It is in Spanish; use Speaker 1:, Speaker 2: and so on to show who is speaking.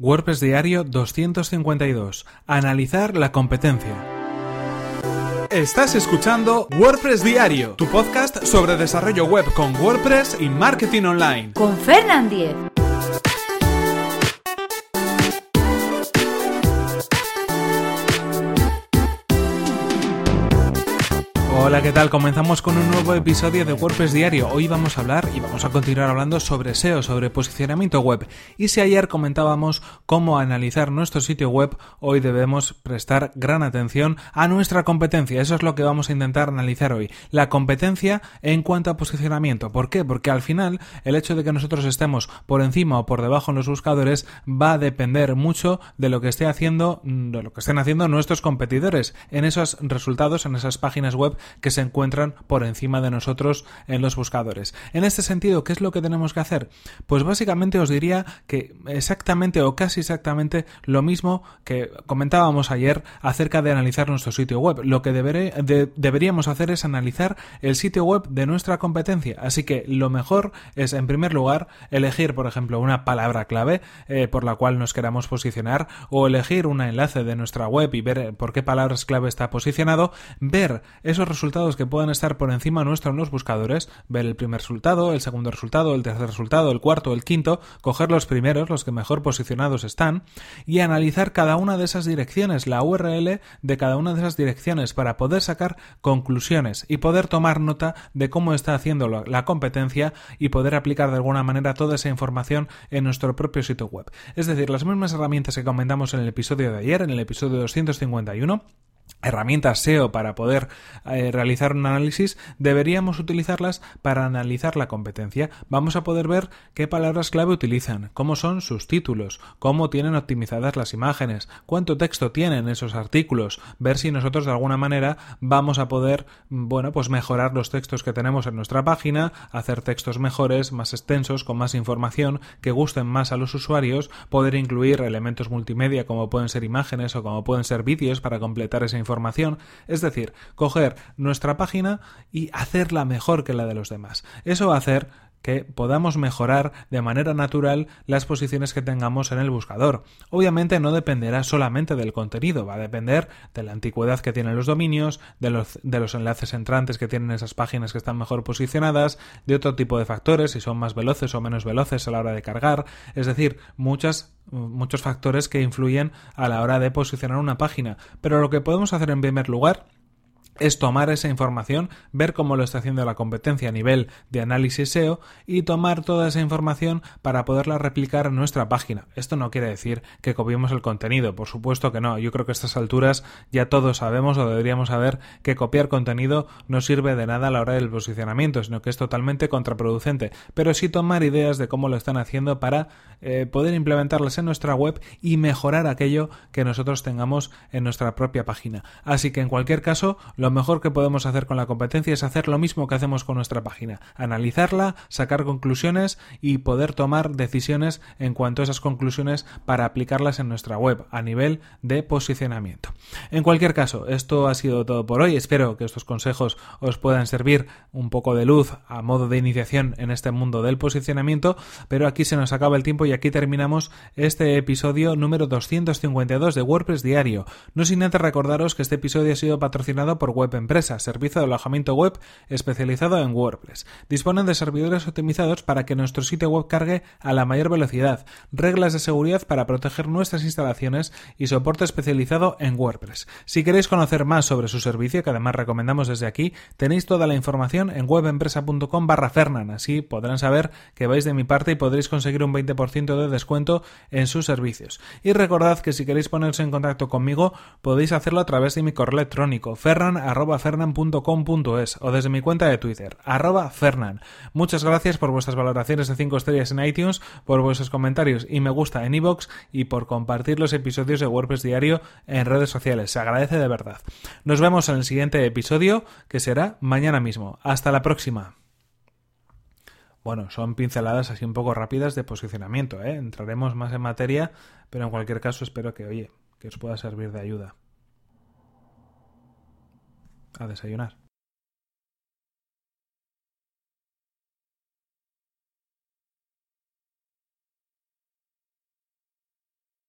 Speaker 1: WordPress Diario 252. Analizar la competencia. Estás escuchando WordPress Diario, tu podcast sobre desarrollo web con WordPress y marketing online.
Speaker 2: Con Fernand Diez.
Speaker 1: Hola, ¿qué tal? Comenzamos con un nuevo episodio de WordPress Diario. Hoy vamos a hablar y vamos a continuar hablando sobre SEO, sobre posicionamiento web. Y si ayer comentábamos cómo analizar nuestro sitio web, hoy debemos prestar gran atención a nuestra competencia. Eso es lo que vamos a intentar analizar hoy. La competencia en cuanto a posicionamiento. ¿Por qué? Porque al final el hecho de que nosotros estemos por encima o por debajo en los buscadores va a depender mucho de lo que esté haciendo, de lo que estén haciendo nuestros competidores en esos resultados, en esas páginas web que se encuentran por encima de nosotros en los buscadores. En este sentido, ¿qué es lo que tenemos que hacer? Pues básicamente os diría que exactamente o casi exactamente lo mismo que comentábamos ayer acerca de analizar nuestro sitio web. Lo que deberíamos hacer es analizar el sitio web de nuestra competencia. Así que lo mejor es, en primer lugar, elegir, por ejemplo, una palabra clave eh, por la cual nos queramos posicionar o elegir un enlace de nuestra web y ver por qué palabras clave está posicionado, ver esos resultados que puedan estar por encima nuestro en los buscadores, ver el primer resultado, el segundo resultado, el tercer resultado, el cuarto, el quinto, coger los primeros, los que mejor posicionados están, y analizar cada una de esas direcciones, la URL de cada una de esas direcciones, para poder sacar conclusiones y poder tomar nota de cómo está haciendo la competencia y poder aplicar de alguna manera toda esa información en nuestro propio sitio web. Es decir, las mismas herramientas que comentamos en el episodio de ayer, en el episodio 251, herramientas SEO para poder eh, realizar un análisis, deberíamos utilizarlas para analizar la competencia. Vamos a poder ver qué palabras clave utilizan, cómo son sus títulos, cómo tienen optimizadas las imágenes, cuánto texto tienen esos artículos, ver si nosotros de alguna manera vamos a poder, bueno, pues mejorar los textos que tenemos en nuestra página, hacer textos mejores, más extensos, con más información, que gusten más a los usuarios, poder incluir elementos multimedia como pueden ser imágenes o como pueden ser vídeos para completar esa información, es decir, coger nuestra página y hacerla mejor que la de los demás. Eso va a hacer que podamos mejorar de manera natural las posiciones que tengamos en el buscador. Obviamente no dependerá solamente del contenido, va a depender de la antigüedad que tienen los dominios, de los, de los enlaces entrantes que tienen esas páginas que están mejor posicionadas, de otro tipo de factores, si son más veloces o menos veloces a la hora de cargar, es decir, muchas muchos factores que influyen a la hora de posicionar una página. Pero lo que podemos hacer en primer lugar es tomar esa información, ver cómo lo está haciendo la competencia a nivel de análisis SEO y tomar toda esa información para poderla replicar en nuestra página. Esto no quiere decir que copiemos el contenido, por supuesto que no. Yo creo que a estas alturas ya todos sabemos o deberíamos saber que copiar contenido no sirve de nada a la hora del posicionamiento, sino que es totalmente contraproducente. Pero sí tomar ideas de cómo lo están haciendo para eh, poder implementarlas en nuestra web y mejorar aquello que nosotros tengamos en nuestra propia página. Así que en cualquier caso, lo mejor que podemos hacer con la competencia es hacer lo mismo que hacemos con nuestra página, analizarla, sacar conclusiones y poder tomar decisiones en cuanto a esas conclusiones para aplicarlas en nuestra web a nivel de posicionamiento. En cualquier caso, esto ha sido todo por hoy. Espero que estos consejos os puedan servir un poco de luz a modo de iniciación en este mundo del posicionamiento, pero aquí se nos acaba el tiempo y aquí terminamos este episodio número 252 de WordPress Diario. No sin antes recordaros que este episodio ha sido patrocinado por Web Empresa, servicio de alojamiento web especializado en WordPress. Disponen de servidores optimizados para que nuestro sitio web cargue a la mayor velocidad, reglas de seguridad para proteger nuestras instalaciones y soporte especializado en WordPress. Si queréis conocer más sobre su servicio, que además recomendamos desde aquí, tenéis toda la información en webempresa.com barra Fernan. Así podrán saber que vais de mi parte y podréis conseguir un 20% de descuento en sus servicios. Y recordad que si queréis ponerse en contacto conmigo, podéis hacerlo a través de mi correo electrónico ferran arroba fernan.com.es o desde mi cuenta de Twitter, arroba fernan. Muchas gracias por vuestras valoraciones de 5 estrellas en iTunes, por vuestros comentarios y me gusta en iVoox y por compartir los episodios de WordPress Diario en redes sociales. Se agradece de verdad. Nos vemos en el siguiente episodio, que será mañana mismo. Hasta la próxima. Bueno, son pinceladas así un poco rápidas de posicionamiento, ¿eh? Entraremos más en materia, pero en cualquier caso espero que, oye, que os pueda servir de ayuda. A desayunar.